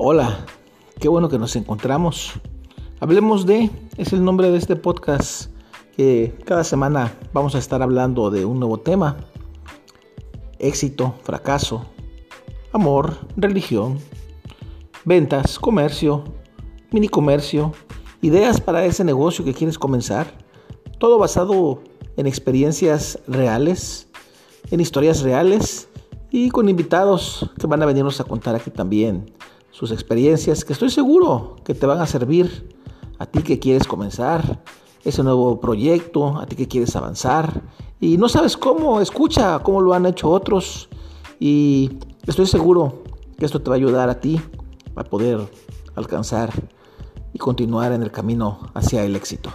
Hola, qué bueno que nos encontramos. Hablemos de, es el nombre de este podcast que cada semana vamos a estar hablando de un nuevo tema. Éxito, fracaso, amor, religión, ventas, comercio, mini comercio, ideas para ese negocio que quieres comenzar. Todo basado en experiencias reales, en historias reales y con invitados que van a venirnos a contar aquí también sus experiencias que estoy seguro que te van a servir. A ti que quieres comenzar ese nuevo proyecto, a ti que quieres avanzar. Y no sabes cómo, escucha cómo lo han hecho otros. Y estoy seguro que esto te va a ayudar a ti a poder alcanzar y continuar en el camino hacia el éxito.